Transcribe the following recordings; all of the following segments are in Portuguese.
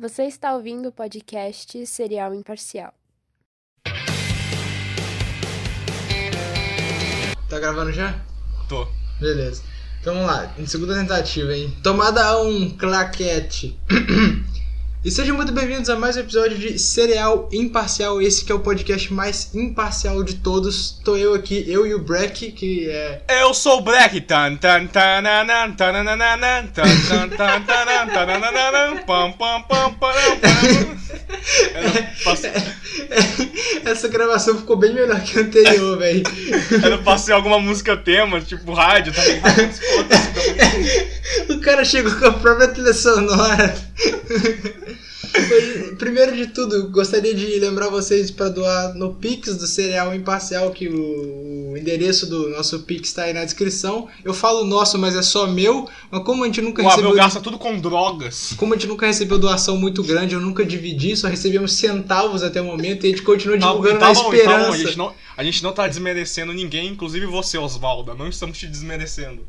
Você está ouvindo o podcast Serial Imparcial. Tá gravando já? Tô. Beleza. Então vamos lá, em segunda tentativa, hein? Tomada 1, um, claquete. E sejam muito bem-vindos a mais um episódio de Cereal Imparcial, esse que é o podcast mais imparcial de todos. Tô eu aqui, eu e o Breck, que é. Eu sou o Black. Tan, tan, tananan, tanananan, tan, tan, tan, tanananan, pam, pam, pam, pam, Essa gravação ficou bem melhor que a anterior, velho. Eu não passei alguma música tema, tipo rádio, tá ligado? Foda-se. O cara chegou com a própria trilha sonora. Primeiro de tudo, gostaria de lembrar vocês para doar no Pix do Cereal Imparcial, que o, o endereço do nosso Pix está aí na descrição. Eu falo nosso, mas é só meu. Mas como a gente nunca O recebeu. gasta tudo com drogas. Como a gente nunca recebeu doação muito grande, eu nunca dividi, só recebemos centavos até o momento e a gente continua divulgando tá na bom, tá esperança. bom, a gente, não, a gente não tá desmerecendo ninguém, inclusive você, Osvaldo. Não estamos te desmerecendo.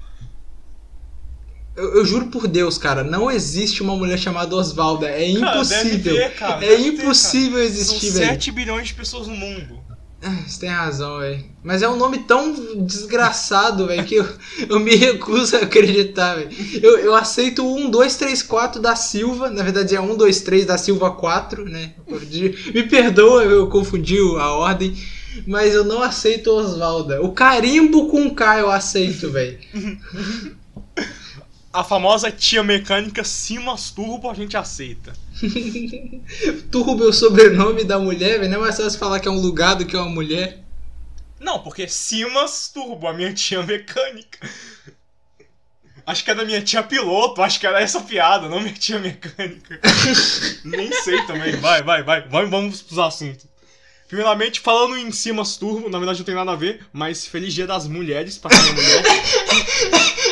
Eu, eu juro por Deus, cara, não existe uma mulher chamada Osvalda. É Cara, impossível. deve ter, cara, é deve ter, impossível São existir, velho. 7 bilhões de pessoas no mundo. Você tem razão, velho. Mas é um nome tão desgraçado, velho, que eu, eu me recuso a acreditar, velho. Eu, eu aceito o 1, 2, 3, 4 da Silva. Na verdade é 1, 2, 3 da Silva 4, né? Me perdoa, eu confundi a ordem. Mas eu não aceito Osvalda. O carimbo com K eu aceito, velho. A famosa tia mecânica Simas Turbo a gente aceita. Turbo é o sobrenome da mulher, velho. Não é mais fácil falar que é um lugar do que é uma mulher. Não, porque Simas Turbo, a minha tia mecânica. Acho que é da minha tia piloto, acho que era essa piada, não minha tia mecânica. Nem sei também. Vai, vai, vai. Vamos, vamos pros assuntos. Primeiramente, falando em Simas Turbo, na verdade não tem nada a ver, mas feliz dia das mulheres pra quem é mulher.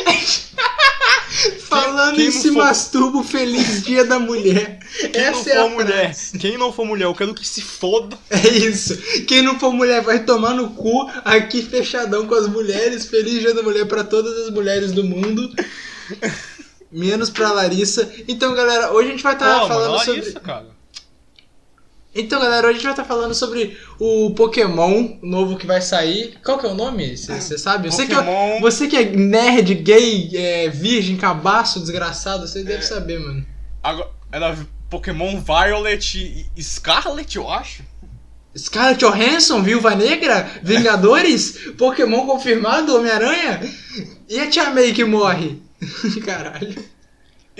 Falando quem em não se for- masturbo, feliz dia da mulher. Quem não Essa é for a mulher, frase. quem não for mulher, eu quero que se foda. É isso. Quem não for mulher vai tomar no cu aqui fechadão com as mulheres. Feliz dia da mulher pra todas as mulheres do mundo. Menos pra Larissa. Então, galera, hoje a gente vai estar Pô, falando olha sobre. cara. Então, galera, hoje a gente vai estar falando sobre o Pokémon novo que vai sair. Qual que é o nome? Você sabe? Sei que Pokémon- você que é nerd, gay, é, virgem, cabaço, desgraçado, você deve saber, mano. Agora, era Pokémon Violet e Scarlet, eu acho. Scarlett Johansson, Viúva Negra, Vingadores, Pokémon confirmado, Homem-Aranha e a Tia May que morre. Caralho.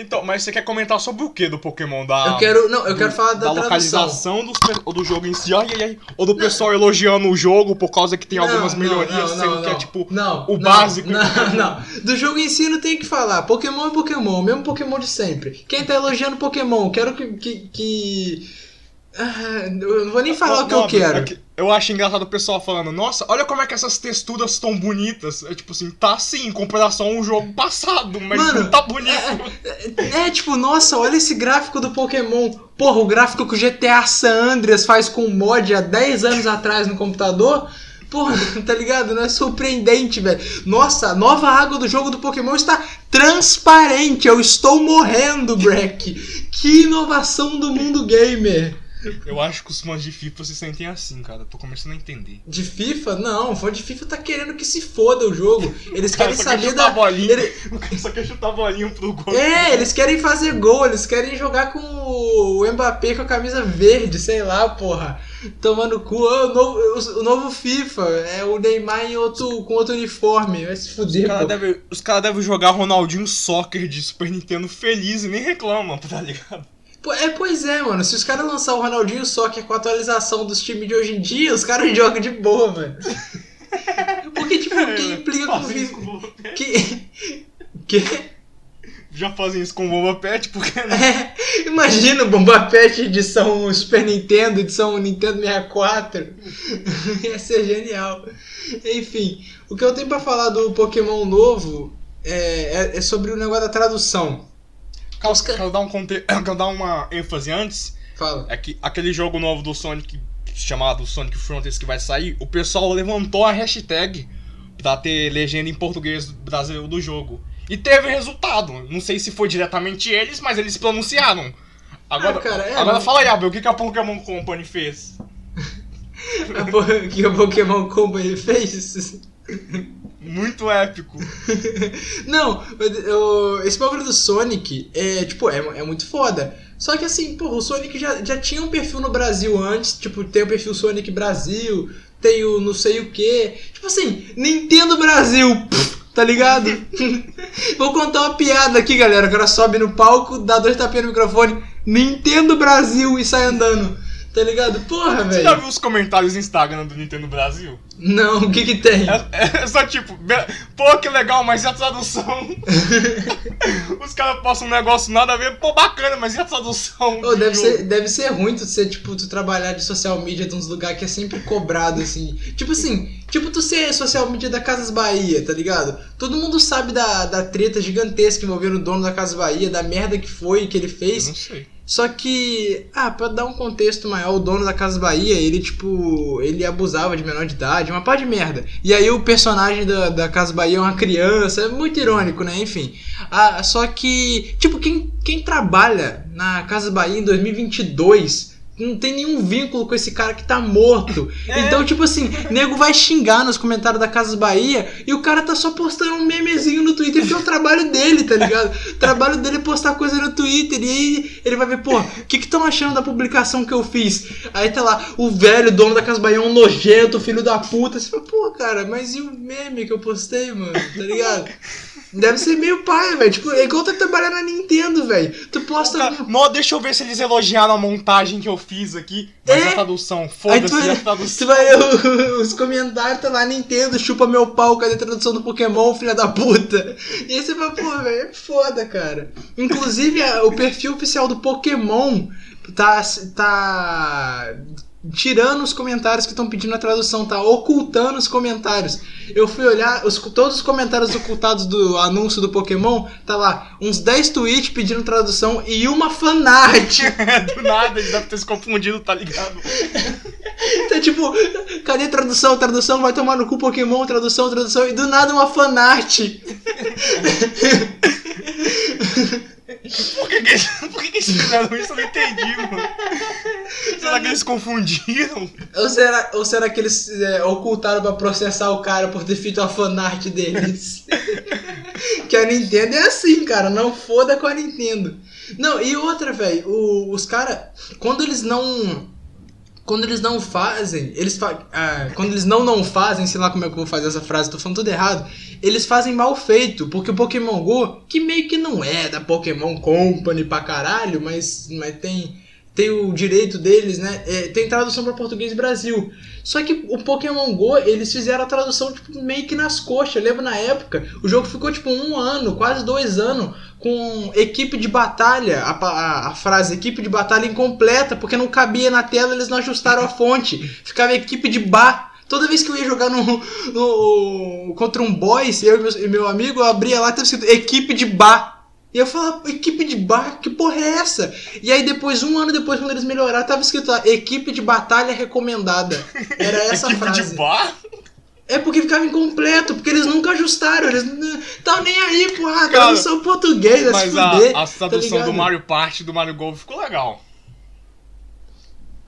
Então, mas você quer comentar sobre o que do Pokémon? Da, Eu quero, não, eu do- quero falar da, tradução. localização ou do jogo em si, ai, ai, ai, ou do pessoal elogiando o jogo por causa que tem Não, algumas não, melhorias, não, sendo não, que é não. tipo não, o não, básico. Não, não. Do jogo em si não tem o que falar. Pokémon é Pokémon, mesmo Pokémon de sempre. Quem tá elogiando Pokémon, quero que. que, que- Ah, eu não vou nem falar o que eu Não, quero. é que Eu acho engraçado o pessoal falando, nossa, olha como é que essas texturas estão bonitas. É tipo assim, tá sim, em comparação ao jogo passado, mas Mano, não tá bonito. É, é, tipo, nossa, olha esse gráfico do Pokémon. Porra, o gráfico que o GTA San Andreas faz com mod há 10 anos atrás no computador. Porra, tá ligado? Não é surpreendente, velho. Nossa, a nova água do jogo do Pokémon está transparente. Eu estou morrendo, Breck. Que inovação do mundo gamer. Eu acho que os fãs de FIFA se sentem assim, cara. Tô começando a entender. De FIFA? Não, o fã de FIFA tá querendo que se foda o jogo. Eles querem só quer saber chutar da. a bolinha. ele- O cara só quer chutar a bolinha pro gol. É, eles querem fazer gol, eles querem jogar com o Mbappé com a camisa verde, sei lá, porra. Tomando cu. Ah, o, novo, o novo FIFA é o Neymar em outro, com outro uniforme. Vai se Os fuder, caras devem cara deve jogar Ronaldinho Soccer de Super Nintendo feliz e nem reclamam, tá ligado? É, pois é, mano. Se os caras lançar o Ronaldinho só que é com a atualização dos times de hoje em dia, os caras jogam de boa, mano. Porque, tipo, quem implica com o. Que. Que. Já fazem isso com o Boba Pet, porque não? É, imagina o Bomba Pet edição Super Nintendo, edição Nintendo 64. Ia ser genial. Enfim, o que eu tenho pra falar do Pokémon novo é, é- é sobre o negócio da tradução. Quero, quero dar um conte... quero dar uma ênfase antes. Fala. É que aquele jogo novo do Sonic, chamado Sonic Frontiers, que vai sair, o pessoal levantou a hashtag pra ter legenda em português brasileiro do jogo. E teve resultado. Não sei se foi diretamente eles, mas eles pronunciaram. Agora, Ah, cara, é, agora não- fala aí, Abel, o que, que a Pokémon Company fez? A po- que o Pokémon Company fez? Muito épico. Não, o- esse bagulho do Sonic é, tipo, é, é muito foda. Só que assim, pô, o Sonic já, já tinha um perfil no Brasil antes, tipo, tem o perfil Sonic Brasil, tem o não sei o que. Tipo assim, Nintendo Brasil, pff, tá ligado? Vou contar uma piada aqui, galera. O cara sobe no palco, dá dois tapinhas no microfone, Nintendo Brasil e sai andando. Tá ligado? Porra, Você já velho. viu os comentários no Instagram do Nintendo Brasil? Não, o que que tem? É, é só tipo, pô, que legal, mas e a tradução? Os caras postam um negócio nada a ver, pô, bacana, mas e a tradução? Do deve, ser, deve ser ruim tu ser, tipo, tu trabalhar de social media de uns lugares que é sempre cobrado, assim. Tipo assim, tipo tu ser social media da Casas Bahia, tá ligado? Todo mundo sabe da, da treta gigantesca envolvendo o dono da Casas Bahia, da merda que foi, que ele Eu fez. Não sei. Só que, ah, pra dar um contexto maior, o dono da Casa Bahia, ele, tipo, ele abusava de menor de idade, uma pá de merda. E aí o personagem da, da Casa Bahia é uma criança, é muito irônico, né? Enfim. Ah, só que, tipo, quem, quem trabalha na Casa Bahia em 2022 não tem nenhum vínculo com esse cara que tá morto. É. Então, tipo assim, nego vai xingar nos comentários da Casa Bahia e o cara tá só postando um memezinho no Twitter, que é o trabalho dele, tá ligado? O trabalho dele é postar coisa no Twitter e aí ele vai ver, pô, o que que estão achando da publicação que eu fiz? Aí tá lá, o velho dono da Casa Bahia é um nojento, filho da puta. Você fala, pô, cara, mas e o meme que eu postei, mano? Tá ligado? Deve ser meio pai, velho. Tipo, é igual tu trabalhar na Nintendo, velho. Tu posta. Cara, Mó, deixa eu ver se eles elogiaram a montagem que eu fiz aqui. Mas É. a tradução, foda-se a tu tradução. vai os comentários, tá lá, Nintendo, chupa meu pau, cadê a tradução do Pokémon, filha da puta? E aí você fala, pô, velho, é foda, cara. Inclusive, a- o perfil oficial do Pokémon tá, tá tirando os comentários que estão pedindo a tradução, tá ocultando os comentários. Eu fui olhar, os- todos os comentários ocultados do anúncio do Pokémon, tá lá, uns 10 tweets pedindo tradução e uma fanart. Do nada, eles devem ter se confundido, tá ligado? Então, tipo, cadê tradução? Tradução vai tomar no cu Pokémon, tradução, tradução, e do nada uma fanart. Por que, que, por que, que eles fizeram isso? Eu não entendi, mano. Será que eles confundiram? Ou será, ou será que eles é, ocultaram pra processar o cara por ter feito a fanart deles? que a Nintendo é assim, cara, não foda com a Nintendo. Não, e outra, velho, os caras, quando eles não. Quando eles não fazem, eles fa ah, quando eles não não fazem, sei lá como é que eu vou fazer essa frase, tô falando tudo errado. Eles fazem mal feito, porque o Pokémon Go, que meio que não é da Pokémon Company pra caralho, mas, mas tem tem o direito deles, né? É, tem tradução para português Brasil. Só que o Pokémon Go, eles fizeram a tradução tipo, meio que nas coxas. Eu lembro na época, o jogo ficou tipo um ano, quase dois anos, com equipe de batalha, a, a- a frase equipe de batalha incompleta, porque não cabia na tela, eles não ajustaram a fonte. Ficava equipe de bar. Toda vez que eu ia jogar no, no- contra um boys, eu e meu, e meu amigo, eu abria lá, tava escrito equipe de bar. E eu falava, equipe de bar, que porra é essa? E aí depois, um ano depois, quando eles melhoraram, tava escrito lá, equipe de batalha recomendada. Era essa Equipe frase. de bar? É porque ficava incompleto, porque eles nunca ajustaram, eles não nem aí, porra, Cara, tradução português, vai Mas se a, a tradução tá do Mario Party e do Mario Golf ficou legal.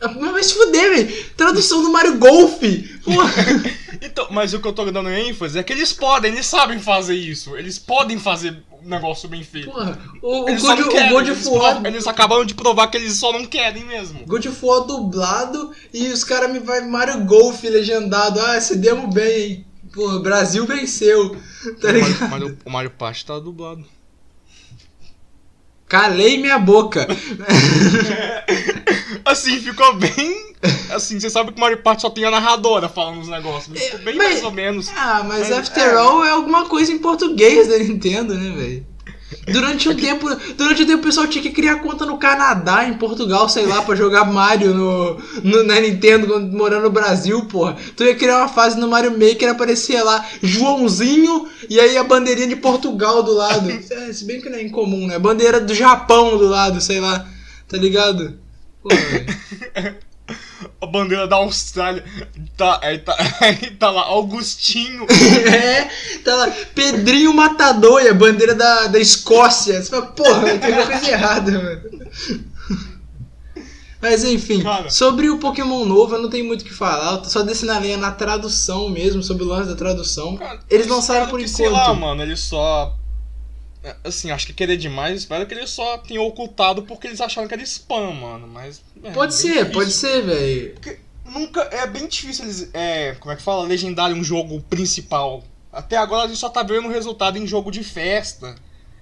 Mas vai se fuder, velho. Tradução do Mario Golf. Então, mas o que eu tô dando ênfase é que eles podem, eles sabem fazer isso. Eles podem fazer um negócio bem feito. porra. O, o Eles, God, o God eles, of War. eles acabaram de provar que eles só não querem mesmo. God of War dublado e os caras me vai Mario Golf legendado. Ah, se demos bem? Pô, o Brasil venceu. Tá? O Mario, o Mario Party tá dublado. Calei minha boca. Assim, ficou bem. Assim, você sabe que o Mario Party só tem a narradora falando os negócios. mas Ficou bem Mas- mais ou menos. Ah, mas Mas, After é. All é alguma coisa em português da Nintendo, né, velho? Durante um tempo, durante um tempo o pessoal tinha que criar conta no Canadá, em Portugal, sei lá, pra jogar Mario no, no- na Nintendo quando morando no Brasil, porra. Tu ia criar uma fase no Mario Maker, aparecia lá Joãozinho e aí a bandeirinha de Portugal do lado. É, se bem que não é incomum, né? A bandeira do Japão do lado, sei lá. Tá ligado? Porra. A bandeira da Austrália. Tá, aí tá, aí tá lá, Augustinho. É, tá lá, Pedrinho Matador a bandeira da, da Escócia. Você fala, porra, tem alguma coisa errada, mano. Mas enfim, Cara. sobre o Pokémon novo eu não tenho muito o que falar. Eu tô só descendo a linha na tradução mesmo, sobre o lance da tradução. Cara, Eles lançaram por que, enquanto. Sei lá, mano, eles só. Assim, acho que querer demais, espero que eles só tenham ocultado porque eles acharam que era spam, mano. Mas. é, Pode ser, difícil. pode ser, velho. Nunca. É bem difícil eles. É, como é que fala? Legendarem um jogo principal. Até agora a gente só tá vendo o resultado em jogo de festa.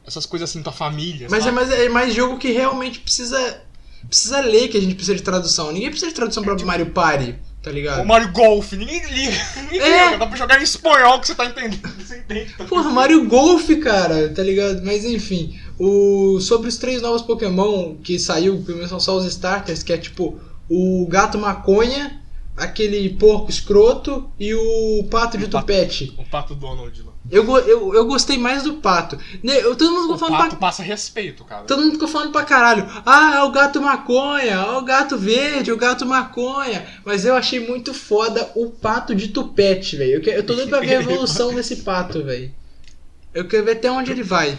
Essas coisas assim pra família. Mas é mais, é mais jogo que realmente precisa. Precisa ler que a gente precisa de tradução. Ninguém precisa de tradução pra Mario Party, tá ligado? O Mario Golf, ninguém liga. Ninguém É. liga. Dá pra jogar em espanhol que você tá entendendo. Você entende? Tá Porra, Mario Golf, cara, tá ligado? Mas enfim, o sobre os três novos Pokémon que saiu, pelo menos são só os starters, que é tipo o gato maconha, aquele porco escroto e o pato de O pato. tupete. O Pato Donald lá. Eu, eu, eu gostei mais do pato. Ne- Eu, todo mundo ficou O falando Pato pra, passa respeito, cara. Todo mundo ficou falando pra caralho. Ah, é o gato maconha, é o gato verde, é o gato maconha. Mas eu achei muito foda o pato de tupete, velho. Eu, eu tô doido pra ver a evolução desse pato, velho. Eu quero ver até onde ele vai.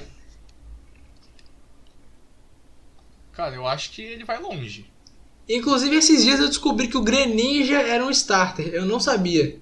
Cara, eu acho que ele vai longe. Inclusive, esses dias eu descobri que o Greninja era um starter. Eu não sabia.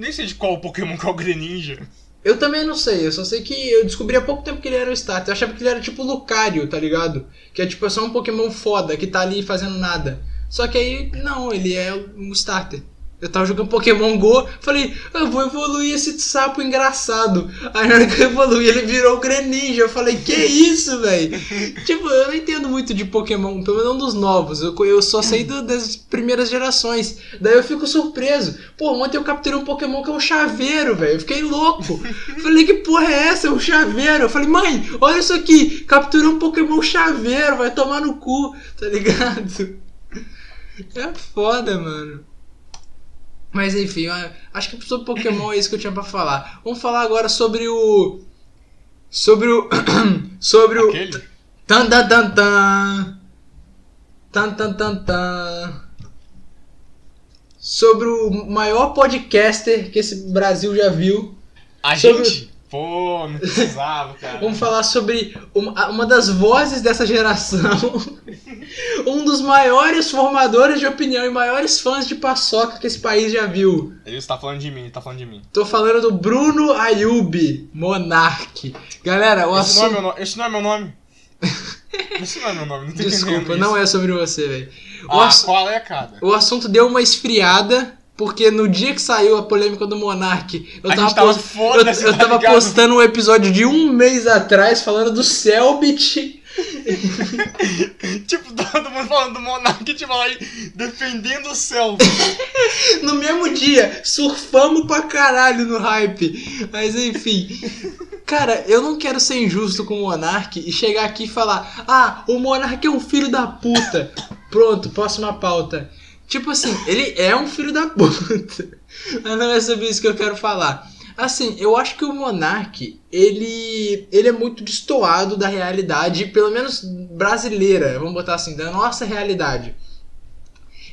Nem sei de qual Pokémon que é o Greninja. Eu também não sei, eu só sei que eu descobri há pouco tempo que ele era um starter. Eu achava que ele era tipo Lucario, tá ligado? Que é tipo só um Pokémon foda que tá ali fazendo nada. Só que aí, não, ele é um starter. Eu tava jogando Pokémon Go, falei, eu vou evoluir esse sapo engraçado. Aí na hora que eu evoluí, ele virou o Greninja. Eu falei, que isso, velho? tipo, eu não entendo muito de Pokémon, pelo menos não dos novos. Eu, eu só sei do- das primeiras gerações. Daí eu fico surpreso. Pô, ontem eu capturei um Pokémon que é um chaveiro, velho. Eu fiquei louco. Falei, que porra é essa? É um chaveiro. Eu falei, mãe, olha isso aqui. Capturei um Pokémon chaveiro, vai tomar no cu, tá ligado? É foda, mano. Mas enfim, acho que sobre Pokémon é isso que eu tinha pra falar. Vamos falar agora sobre o. Sobre o. sobre o. Aquele? Tan tan tan tan. Tan tan tan tan. Sobre o maior podcaster que esse Brasil já viu. A Sobre- gente? Pô, não precisava, cara. Vamos falar sobre uma, uma das vozes dessa geração. um dos maiores formadores de opinião e maiores fãs de paçoca que esse país já viu. Ele tá falando de mim, ele tá falando de mim. Tô falando do Bruno Ayub, Monark. Galera, o Esse não, é assunto. meu nome. Esse não é meu nome. Esse não é meu nome, não tô Desculpa, não isso. é sobre você, velho. Ah, ass- qual é, cara? o assunto deu uma esfriada, porque no dia que saiu a polêmica do Monark, eu A tava, tava post- foda-se, eu, eu tá tava postando um episódio de um mês atrás falando do Selbit. Tipo, todo mundo falando do Monark, tipo, aí, defendendo o céu. No mesmo dia, surfamos pra caralho no hype. Mas enfim. Cara, eu não quero ser injusto com o Monark e chegar aqui e falar: Ah, o Monark é um filho da puta. Pronto, próxima pauta. Tipo assim, ele é um filho da puta. Mas não é sobre isso que eu quero falar. Assim, eu acho que o Monark, ele, ele é muito destoado da realidade, pelo menos brasileira, vamos botar assim, da nossa realidade.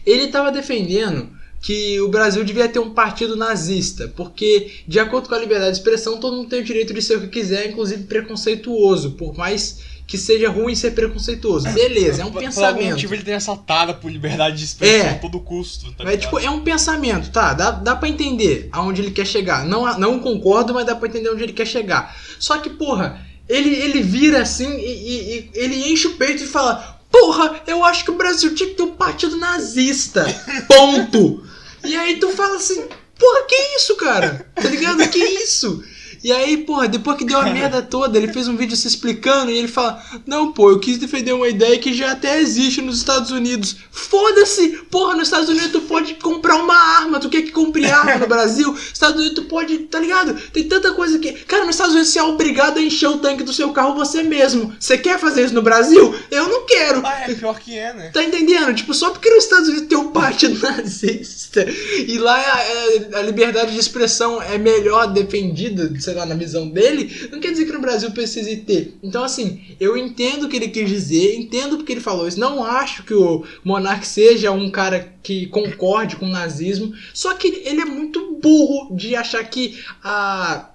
Ele tava defendendo que o Brasil devia ter um partido nazista, porque, de acordo com a liberdade de expressão, todo mundo tem o direito de ser o que quiser, inclusive preconceituoso, por mais que seja ruim ser preconceituoso. Beleza, é um Por- Por pensamento. motivo ele tem essa tara por liberdade de expressão É. a todo custo. Tá ligado? tipo, é um pensamento, tá? Dá, dá pra entender aonde ele quer chegar. Não, não concordo, mas dá pra entender onde ele quer chegar. Só que, porra, ele, ele vira assim e, e- e ele enche o peito e fala: Porra, eu acho que o Brasil tinha que ter um partido nazista. Ponto. e aí tu fala assim: Porra, que isso, cara? Tá ligado? Que isso? E aí, porra, depois que deu a merda toda, ele fez um vídeo se explicando e ele fala: Não, pô, eu quis defender uma ideia que já até existe nos Estados Unidos. Foda-se! Porra, nos Estados Unidos tu pode comprar uma arma, tu quer que compre arma no Brasil? Estados Unidos tu pode, tá ligado? Tem tanta coisa que. Cara, nos Estados Unidos você é obrigado a encher o tanque do seu carro você mesmo. Você quer fazer isso no Brasil? Eu não quero. Ah, é, pior que é, né? Tá entendendo? Tipo, só porque nos Estados Unidos tem um partido nazista e lá a, a- a liberdade de expressão é melhor defendida, sei lá, na visão dele, não quer dizer que no Brasil precise ter. Então, assim, eu entendo o que ele quis dizer, entendo porque ele falou isso. Não acho que o Monark seja um cara que concorde com o nazismo, só que ele é muito burro de achar que a,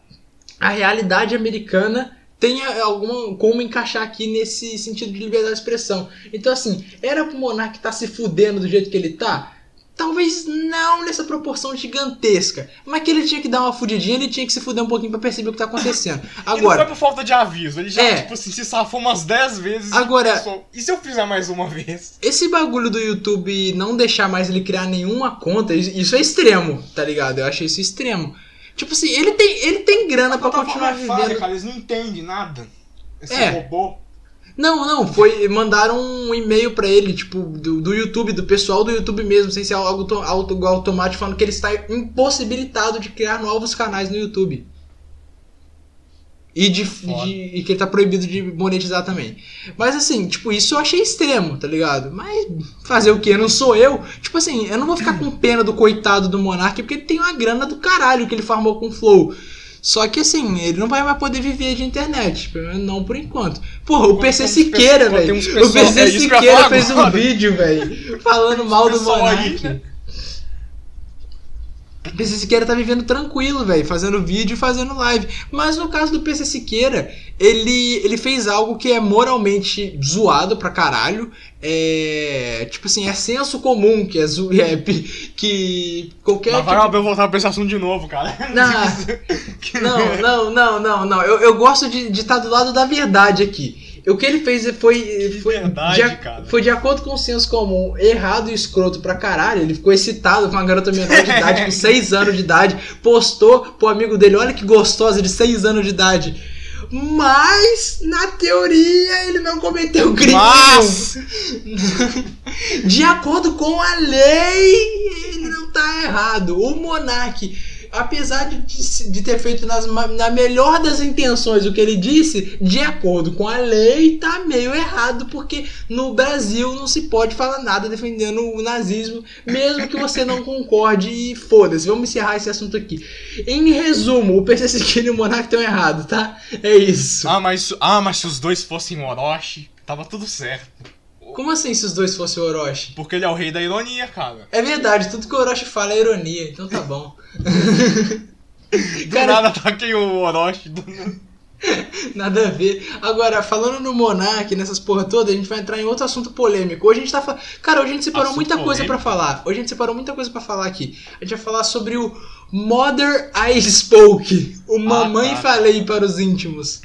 a realidade americana tenha alguma como encaixar aqui nesse sentido de liberdade de expressão. Então, assim, era pro Monark estar tá se fudendo do jeito que ele tá? Talvez não nessa proporção gigantesca. Mas que ele tinha que dar uma fudidinha, ele tinha que se fuder um pouquinho pra perceber o que tá acontecendo. Agora. Ele não foi por falta de aviso, ele já, é, tipo assim, se safou umas 10 vezes. Agora. E se eu fizer mais uma vez? Esse bagulho do YouTube não deixar mais ele criar nenhuma conta, isso é extremo, tá ligado? Eu achei isso extremo. Tipo assim, ele tem, ele tem grana para continuar vivendo. Falha, cara, eles não entendem nada. Esse é. robô. Não, não, foi. Mandaram um e-mail para ele, tipo, do, do YouTube, do pessoal do YouTube mesmo, sem ser algo auto, automático, falando que ele está impossibilitado de criar novos canais no YouTube. E, de, de, e que ele tá proibido de monetizar também. Mas assim, tipo, isso eu achei extremo, tá ligado? Mas fazer o que? Não sou eu. Tipo assim, eu não vou ficar com pena do coitado do Monark porque ele tem uma grana do caralho que ele farmou com o Flow. Só que assim, ele não vai mais poder viver de internet, pelo menos não por enquanto. Porra, o PC Siqueira, velho. O PC é Siqueira fez um vídeo, velho, falando mal do Monark. Aí, né? PC Siqueira tá vivendo tranquilo, velho, fazendo vídeo e fazendo live. Mas no caso do PC Siqueira, ele, ele fez algo que é moralmente zoado pra caralho. É. Tipo assim, é senso comum que é, é que qualquer. Mas vai tipo... eu voltar pra esse assunto de novo, cara. Não, não, não, não, não. Eu, eu gosto de estar tá do lado da verdade aqui. O que ele fez foi. Foi, verdade, de, foi de acordo com o senso comum, errado e escroto pra caralho. Ele ficou excitado com uma garota menor de idade, com 6 anos de idade, postou pro amigo dele: olha que gostosa de 6 anos de idade. Mas, na teoria, ele não cometeu crime. Mas... de acordo com a lei, ele não tá errado. O Monark apesar de, de ter feito nas, na melhor das intenções o que ele disse, de acordo com a lei, tá meio errado, porque no Brasil não se pode falar nada defendendo o nazismo, mesmo que você não concorde e foda-se. Vamos encerrar esse assunto aqui. Em resumo, o PC Siqueira e o Monark estão errados, tá? É isso. Ah, mas, ah, mas se os dois fossem Orochi, tava tudo certo. Como assim se os dois fossem o Orochi? Porque ele é o rei da ironia, cara. É verdade, tudo que o Orochi fala é ironia, então tá bom. do cara... nada ataquei o Orochi. Do... Nada a ver. Agora, falando no Monark, nessas porra toda, a gente vai entrar em outro assunto polêmico. Hoje a gente tá falando. Cara, hoje a gente separou assunto muita polêmico. coisa para falar. Hoje a gente separou muita coisa para falar aqui. A gente vai falar sobre o Mother I Spoke. O ah, Mamãe tá. Falei para os íntimos.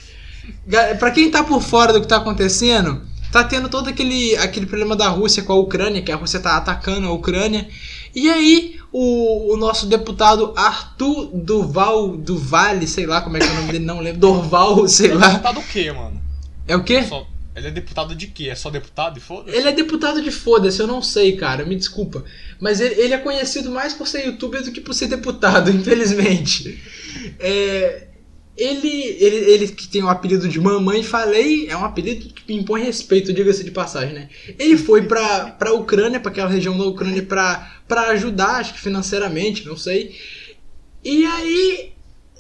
Pra quem tá por fora do que tá acontecendo, tá tendo todo aquele, aquele problema da Rússia com a Ucrânia, que a Rússia tá atacando a Ucrânia. E aí, o, o nosso deputado Arthur Duval, Duvale, sei lá como é que é o nome dele, não lembro, Dorval, sei ele lá. É deputado o quê, mano? É o quê? Só, ele é deputado de quê? É só deputado e foda-se? Ele é deputado de foda-se, eu não sei, cara, me desculpa. Mas ele, ele é conhecido mais por ser youtuber do que por ser deputado, infelizmente. É, ele, ele, ele que tem o apelido de Mamãe Falei, é um apelido que impõe respeito, diga-se de passagem, né? Ele foi pra, pra Ucrânia, pra aquela região da Ucrânia, pra, pra ajudar, acho que financeiramente, não sei. E aí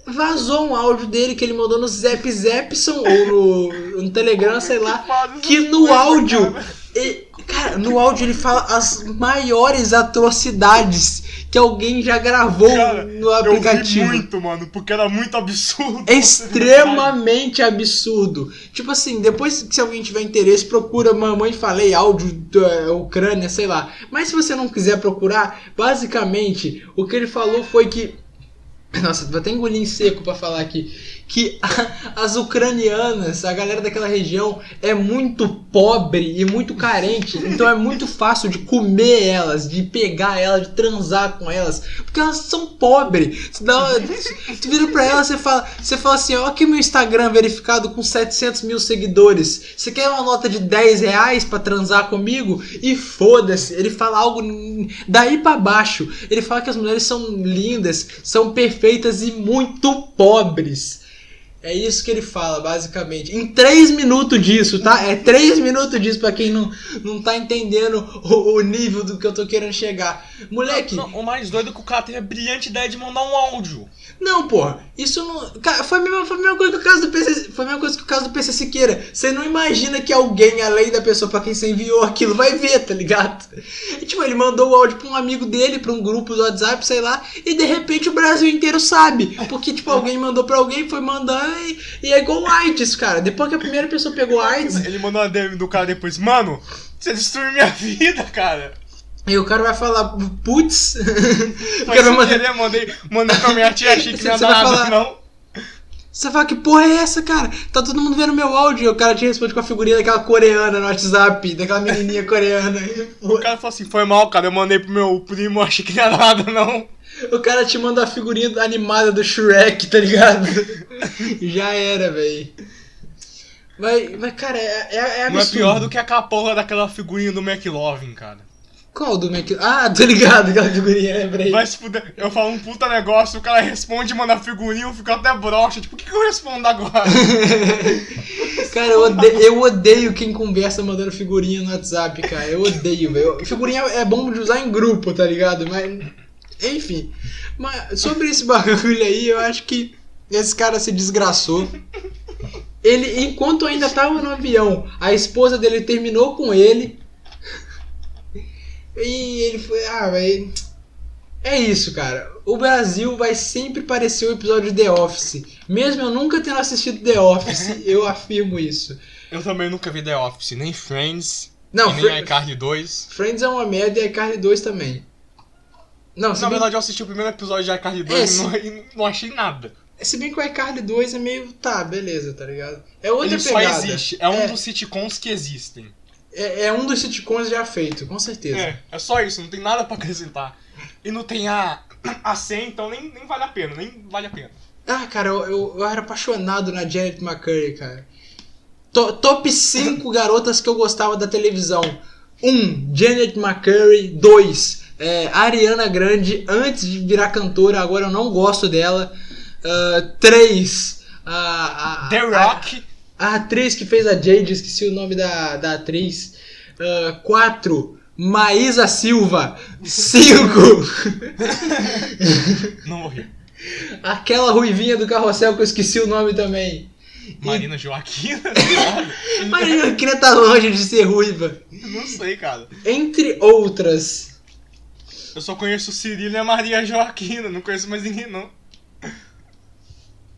vazou um áudio dele que ele mandou no Zap Zapson ou no, no Telegram, sei lá, que no áudio. Ele, cara, no áudio ele fala as maiores atrocidades que alguém já gravou Cara, no aplicativo. Eu muito, mano, porque era muito absurdo. É extremamente absurdo. Tipo assim, depois que se alguém tiver interesse, procura Mamãe Falei, áudio da Ucrânia, sei lá. Mas se você não quiser procurar, basicamente, o que ele falou foi que. Nossa, vou até engolir em seco para falar aqui que a, as ucranianas, a galera daquela região é muito pobre e muito carente, então é muito fácil de comer elas, de pegar elas, de transar com elas, porque elas são pobres. Tu, vira pra elas e fala, você fala assim, ó aqui meu Instagram verificado com 700 mil seguidores, você quer uma nota de 10 reais pra transar comigo? E foda-se, ele fala algo daí para baixo, ele fala que as mulheres são lindas, são perfeitas e muito pobres. É isso que ele fala, basicamente. Em três minutos disso, tá? É três minutos disso pra quem não, não tá entendendo o, o nível do que eu tô querendo chegar. Moleque. Não, não, o mais doido é que o cara teve a brilhante ideia de mandar um áudio. Não, porra, isso não. Cara, foi a mesma, foi a mesma coisa que o caso do PC. Foi a mesma coisa que o caso do PC Siqueira. Você não imagina que alguém, além da pessoa pra quem você enviou aquilo, vai ver, tá ligado? E, tipo, ele mandou o áudio pra um amigo dele, pra um grupo do WhatsApp, sei lá, e de repente o Brasil inteiro sabe. Porque, tipo, alguém mandou pra alguém, foi mandar e, e é igual AIDS, cara. Depois que a primeira pessoa pegou AIDS, Ele mandou uma DM do cara depois, mano, você destruiu minha vida, cara. E o cara vai falar, putz. o Foi cara vai sem mandar. querer, mandei, mandei pra minha tia, achei que não ia Você dar falar- não. Você fala, que porra é essa, cara? Tá todo mundo vendo meu áudio. E o cara te responde com a figurinha daquela coreana no WhatsApp, daquela menininha coreana. O cara falou assim, foi mal, cara, eu mandei pro meu primo, achei que não dar nada, não. O cara te manda a figurinha animada do Shrek, tá ligado? Já era, véi. Mas, mas, cara, é, é, é Não é absurdo. pior do que aquela porra daquela figurinha do McLovin, cara. Qual do Mac... Ah, tô ligado, aquela figurinha, lembrei. Vai se fuder. Eu falo um puta negócio, o cara responde, manda figurinha, eu fico até broxa. Tipo, o que, que eu respondo agora? Cara, eu odeio, eu odeio quem conversa mandando figurinha no WhatsApp, cara. Eu odeio, velho. Figurinha é bom de usar em grupo, tá ligado? Mas. Enfim. Mas sobre esse bagulho aí, eu acho que esse cara se desgraçou. Ele, enquanto ainda tava no avião, a esposa dele terminou com ele. E ele foi. Ah, velho. É isso, cara. O Brasil vai sempre parecer o episódio de The Office. Mesmo eu nunca tendo assistido The Office, eu afirmo isso. Eu também nunca vi The Office, nem Friends, Não, e nem iCarly 2. Friends é uma merda e iCarly 2 também. Não, Na bem, verdade, eu assisti o primeiro episódio de iCarly 2 É, e não, e não achei nada. se bem que o iCarly 2 é meio. Tá, beleza, tá ligado? É outra Ele só pegada. existe. É um é, dos sitcoms que existem. É, é um dos sitcoms já feito, com certeza. É, é só isso, não tem nada pra acrescentar. E não tem a, a 100, então nem, nem vale a pena, nem vale a pena. Ah, cara, eu, eu, eu era apaixonado na Janet McCurry, cara. To- top 5 garotas que eu gostava da televisão. 1. Um, Janet McCurry. 2. É, Ariana Grande, antes de virar cantora, agora eu não gosto dela. 3. a, The a- Rock, a atriz que fez a Jade, esqueci o nome da, da atriz. 4. Maísa Silva. 5. não morri. Aquela ruivinha do carrossel que eu esqueci o nome também. Marina Joaquina? Marina queria tá longe de ser ruiva. não sei, cara. Entre outras. Eu só conheço Cirilo e a Maria Joaquina, não conheço mais ninguém, não.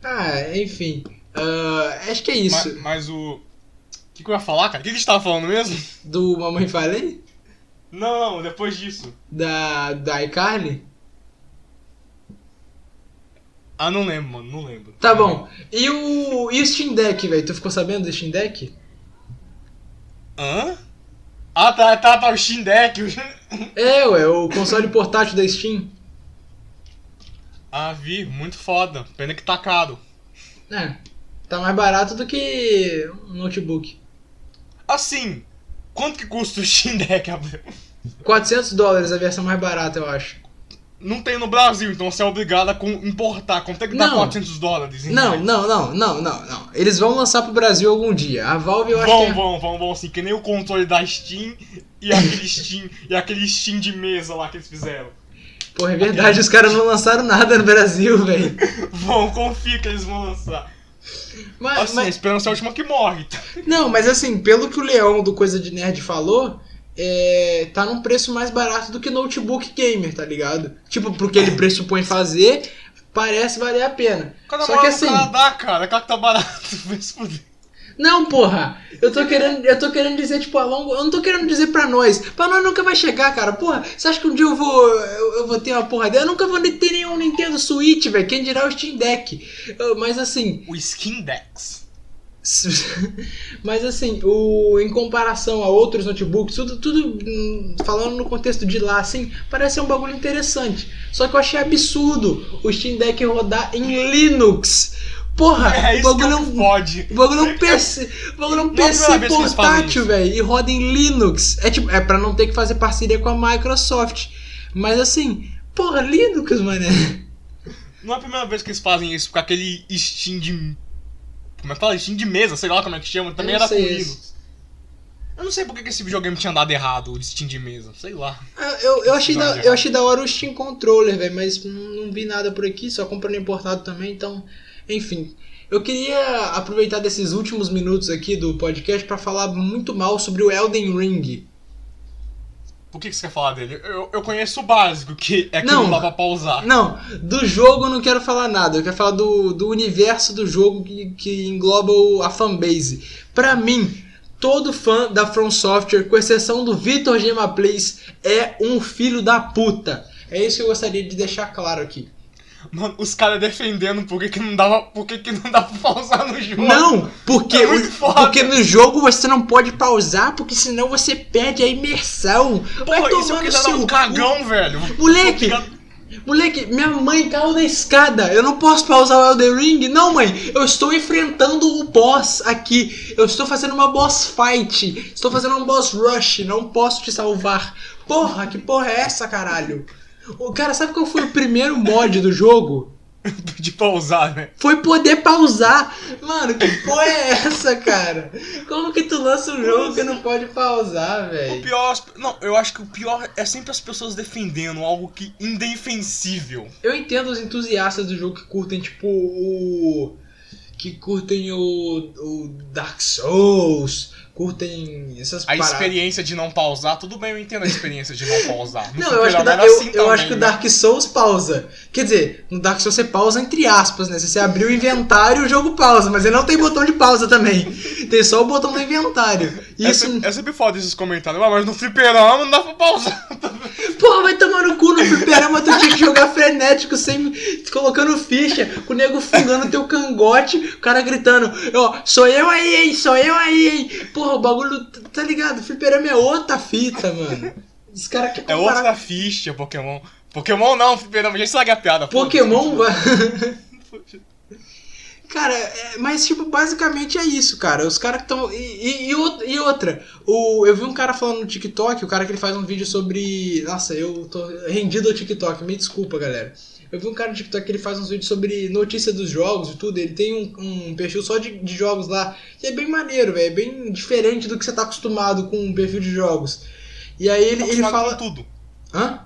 Ah, enfim. Ah, acho que é isso. Ma- Mas, o. O que, que eu ia falar, cara? O que, que a gente tava falando mesmo? Do Mamãe Falei? Não, não, depois disso. Da, da iCarly? Ah, não lembro, mano, não lembro. Tá bom. E o, e o Steam Deck, velho? Tu ficou sabendo do Steam Deck? Hã? Ah, tá, tá, tá, o Steam Deck. É, ué, o console portátil da Steam. ah, vi, muito foda. Pena que tá caro. É. Tá mais barato do que um notebook. Assim, quanto que custa o Steam Deck, Abreu? 400 dólares a versão mais barata, eu acho. Não tem no Brasil, então você é obrigado a importar. Quanto é que dá Não. 400 dólares? Não, não, não, não, não, não. Eles vão lançar pro Brasil algum dia. A Valve eu acho Vão, que é... vão, vão, vão, assim, que nem o controle da Steam e aquele Steam, e aquele Steam de mesa lá que eles fizeram. Porra, é verdade, os caras não lançaram nada no Brasil, velho. Vão, confia que eles vão lançar. Mas, Assim, a mas- esperança é a última que morre. Não, mas assim, pelo que o Leão do Coisa de Nerd falou, é, tá num preço mais barato do que notebook gamer, tá ligado? Tipo, pro que ele pressupõe fazer, parece valer a pena. Cada Só que assim. Canadá, cara, cara que tá barato, vai se fuder. Não, porra! Eu tô querendo, eu tô querendo dizer, tipo, a longo. Eu não tô querendo dizer pra nós. Pra nós nunca vai chegar, cara. Porra, você acha que um dia eu vou. Eu, eu vou ter uma porra dela? Eu nunca vou ter nenhum Nintendo Switch, velho. Quem dirá o Steam Deck? Mas assim. O Skin Dex. Mas assim, o, em comparação a outros notebooks, tudo, tudo hum, falando no contexto de lá, assim, parece ser um bagulho interessante. Só que eu achei absurdo o Steam Deck rodar em Linux. Porra, É o isso bagulho é não pode. bagulho é um PC, bagulho é um Não é PC portátil, velho, e roda em Linux. É tipo, é para não ter que fazer parceria com a Microsoft. Mas assim, porra, Linux, mané. Não é a primeira vez que eles fazem isso com aquele Steam de. Como é que fala? Steam de mesa, sei lá como é que chama. Também não era com Linux. Eu não sei por que esse videogame tinha dado errado, o Steam de mesa. Sei lá. Ah, Eu, eu, achei da, Não, eu achei da hora o Steam Controller, velho, mas não, não vi nada por aqui, só comprando importado também, então. Enfim. Eu queria aproveitar desses últimos minutos aqui do podcast pra falar muito mal sobre o Elden Ring. Por que, que você quer falar dele? Eu, eu conheço o básico, que é que Não. não, dá pra pausar. Não, do jogo eu não quero falar nada. Eu quero falar do, do universo do jogo que, que engloba o- a fanbase. Pra mim, todo fã da From Software, com exceção do Vitor Gema Plays, é um filho da puta. É isso que eu gostaria de deixar claro aqui. Mano, os caras defendendo por que, que não dava. Por que, que não dá pra pausar no jogo. Não, porque, É o- porque no jogo você não pode pausar, porque senão você perde a imersão. Vai e se eu tomar no seu um cagão, velho? Moleque! Moleque, minha mãe caiu da escada. Eu não posso pausar o Elden Ring. Não, mãe. Eu estou enfrentando o boss aqui. Eu estou fazendo uma boss fight. Estou fazendo um boss rush. Não posso te salvar. Porra, que porra é essa, caralho? O cara, sabe qual foi o primeiro mod do jogo? De pausar, né? Foi poder pausar. Mano, que porra é essa, cara? Como que tu lança um jogo que não pode pausar, O velho? pior. as- Não, eu acho que o pior é sempre as pessoas defendendo algo que indefensível. Eu entendo os entusiastas do jogo que curtem, tipo, o. Que curtem o, o Dark Souls, curtem essas A paradas. experiência de não pausar, tudo bem, eu entendo a experiência de não pausar. Não, eu acho, que, Da- eu, assim eu também, acho que o né? Dark Souls pausa. Quer dizer, no Dark Souls você pausa entre aspas, né? Se você abrir o inventário, o jogo pausa, mas ele não tem botão de pausa também. Tem só o botão do inventário. É Isso. sempre, é sempre foda esses comentários. Ah, mas no fliperama não dá pra pausar. Porra, vai tomar no cu no fliperama, tu tinha que jogar frenético, sem, colocando ficha, com o nego fungando teu cangote, o cara gritando, ó, sou eu aí, hein, sou eu aí, hein. Porra, o bagulho, tá- ligado? Fliperama é outra fita, mano. Os caras querem É comparar outra ficha, Pokémon. Pokémon não, fliperama, já estraga a piada. Pokémon... Cara, é- mas tipo, basicamente é isso, cara. Os caras que estão. E, e, e outra, o, eu vi um cara falando no TikTok, o cara que ele faz um vídeo sobre. Nossa, eu tô rendido ao TikTok, me desculpa, galera. Eu vi um cara no TikTok que ele faz uns vídeos sobre notícia dos jogos e tudo. Ele tem um, um perfil só de, de jogos lá. E é bem maneiro, velho. É bem diferente do que você tá acostumado com um perfil de jogos. E aí ele, ele fala. com tudo. Hã?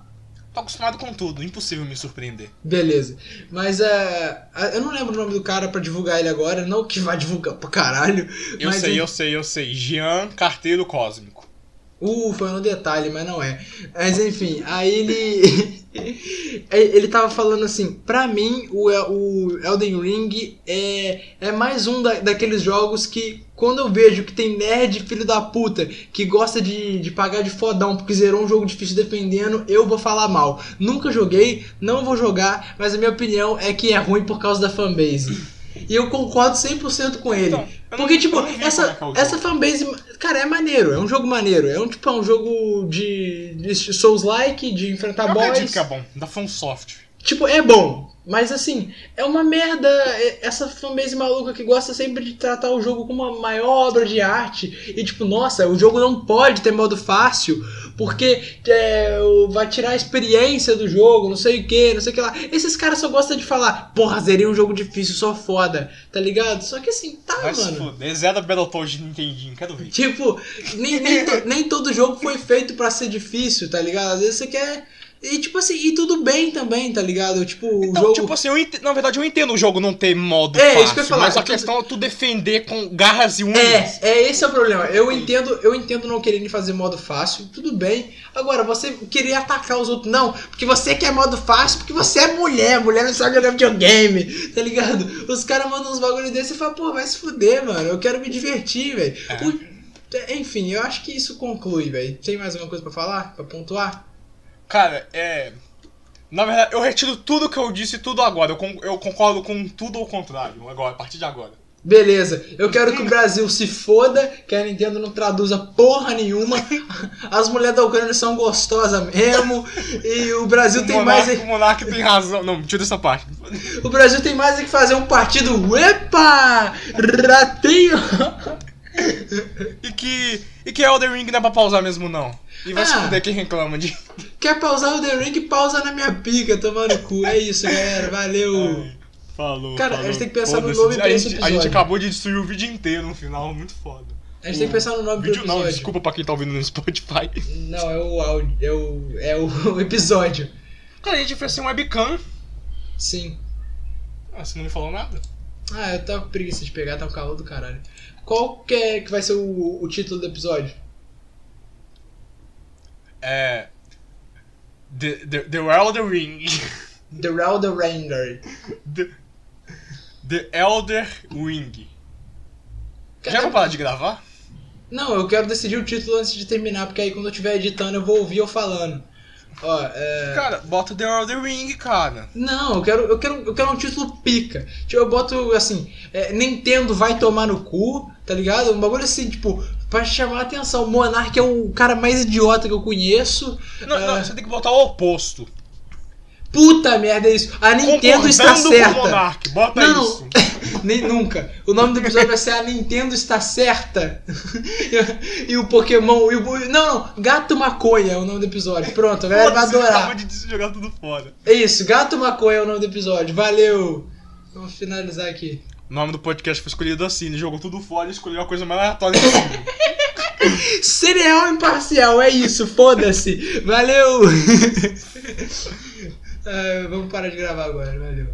Tô acostumado com tudo, impossível me surpreender. Beleza. Mas é. eu não lembro o nome do cara pra divulgar ele agora. Não que vai divulgar pra caralho. Eu sei, ele- eu sei, eu sei. Jean Carteiro Cósmico. Uh, foi no detalhe, mas não é. Mas enfim, aí ele. ele tava falando assim: pra mim, o Elden Ring é, é mais um da- daqueles jogos que, quando eu vejo que tem nerd filho da puta que gosta de, de pagar de fodão porque zerou um jogo difícil defendendo, eu vou falar mal. Nunca joguei, não vou jogar, mas a minha opinião é que é ruim por causa da fanbase. E eu concordo 100% com ele. Então, eu Porque, não- tipo, eu essa, é essa fanbase, cara, é maneiro. É um jogo maneiro. É um, tipo, é um jogo de, de Souls-like, de enfrentar Eu boss. acredito que é bom, da Software. Tipo, é bom. Mas, assim, é uma merda essa fanbase maluca que gosta sempre de tratar o jogo como uma maior obra de arte. E, tipo, nossa, o jogo não pode ter modo fácil, porque é, vai tirar a experiência do jogo, não sei o que, não sei o que lá. Esses caras só gostam de falar, porra, zerei um jogo difícil, sou foda, tá ligado? Só que, assim, tá, se mano. da Battletoads de Nintendinho, quero ver. Tipo, nem, nem, to- nem todo jogo foi feito pra ser difícil, tá ligado? Às vezes você quer. E tipo assim, e tudo bem também, tá ligado? Tipo, o Então, jogo. tipo assim, eu ent... na verdade eu entendo o jogo não ter modo É, isso fácil, que eu falar, mas a tudo- questão é tu defender com garras e unhas. É, é esse é o problema. Eu entendo, eu entendo não quererem fazer modo fácil, tudo bem. Agora, você querer atacar os outros, não, porque você quer modo fácil, porque você é mulher, mulher não sabe jogar videogame, tá ligado? Os caras mandam uns bagulho desse e falam, pô, vai se fuder, mano, eu quero me divertir, velho. É. O- Enfim, eu acho que isso conclui, velho. Tem mais alguma coisa pra falar? Pra pontuar? Cara, é. Na verdade, eu retiro tudo que eu disse tudo agora. Eu, con- eu concordo com tudo ao contrário, agora, a partir de agora. Beleza, eu quero que o Brasil se foda, que a Nintendo não traduza porra nenhuma. As mulheres da Ucrânia são gostosas mesmo. E o Brasil O tem Monark, mais. o Monark tem razão. Não, tira essa parte. O Brasil tem mais é que fazer um partido. Epa! Ratinho! E que. E que Elden Ring não é pra pausar mesmo, não. E vai se Ah. fuder quem reclama de. Quer pausar o The Ring? Pausa na minha pica, tomando cu. É isso, galera. Valeu. Falou. Cara, a falou. gente tem que pensar no nome pra a esse gente, a gente episódio. acabou de destruir o vídeo inteiro no final, muito foda. A gente tem que pensar no nome Vídeo do não, episódio. desculpa pra quem tá ouvindo no Spotify. Não, é o áudio. É o, é o episódio. Cara, a gente fez um webcam. Sim. Ah, você não me falou nada? Ah, eu tava com preguiça de pegar, tá um calor do caralho. Qual que, é, que vai ser o, o título do episódio? É. The, the, the Elder Ring. The Elder Ranger. The, the Elder Ring. Já vou parar de gravar? Não, eu quero decidir o título antes de terminar, porque aí quando eu estiver editando eu vou ouvir eu falando. Ó, é. Cara, bota The Elder Ring, cara. Não, eu quero, eu quero, eu quero um título pica. Tipo, eu boto assim, é, Nintendo vai tomar no cu, tá ligado? Um bagulho assim, tipo, pra chamar a atenção. Monark é o cara mais idiota que eu conheço. Não, É, não, você tem que botar o oposto. Puta merda, é isso. A Nintendo está Concordando com o certa. Monark, bota Não, isso. Nem nunca. O nome do episódio vai ser A Nintendo Está Certa. e o Pokémon. E o, não, não. Gato Maconha é o nome do episódio. Pronto, a galera vai adorar. de jogar tudo fora. É isso, Gato Maconha é o nome do episódio. Valeu. Vamos finalizar aqui. O nome do podcast foi escolhido assim, ele jogou tudo fora e escolheu a coisa mais aleatória possível. Cereal imparcial, é isso, foda-se. Valeu. Ah, vamos parar de gravar agora, valeu.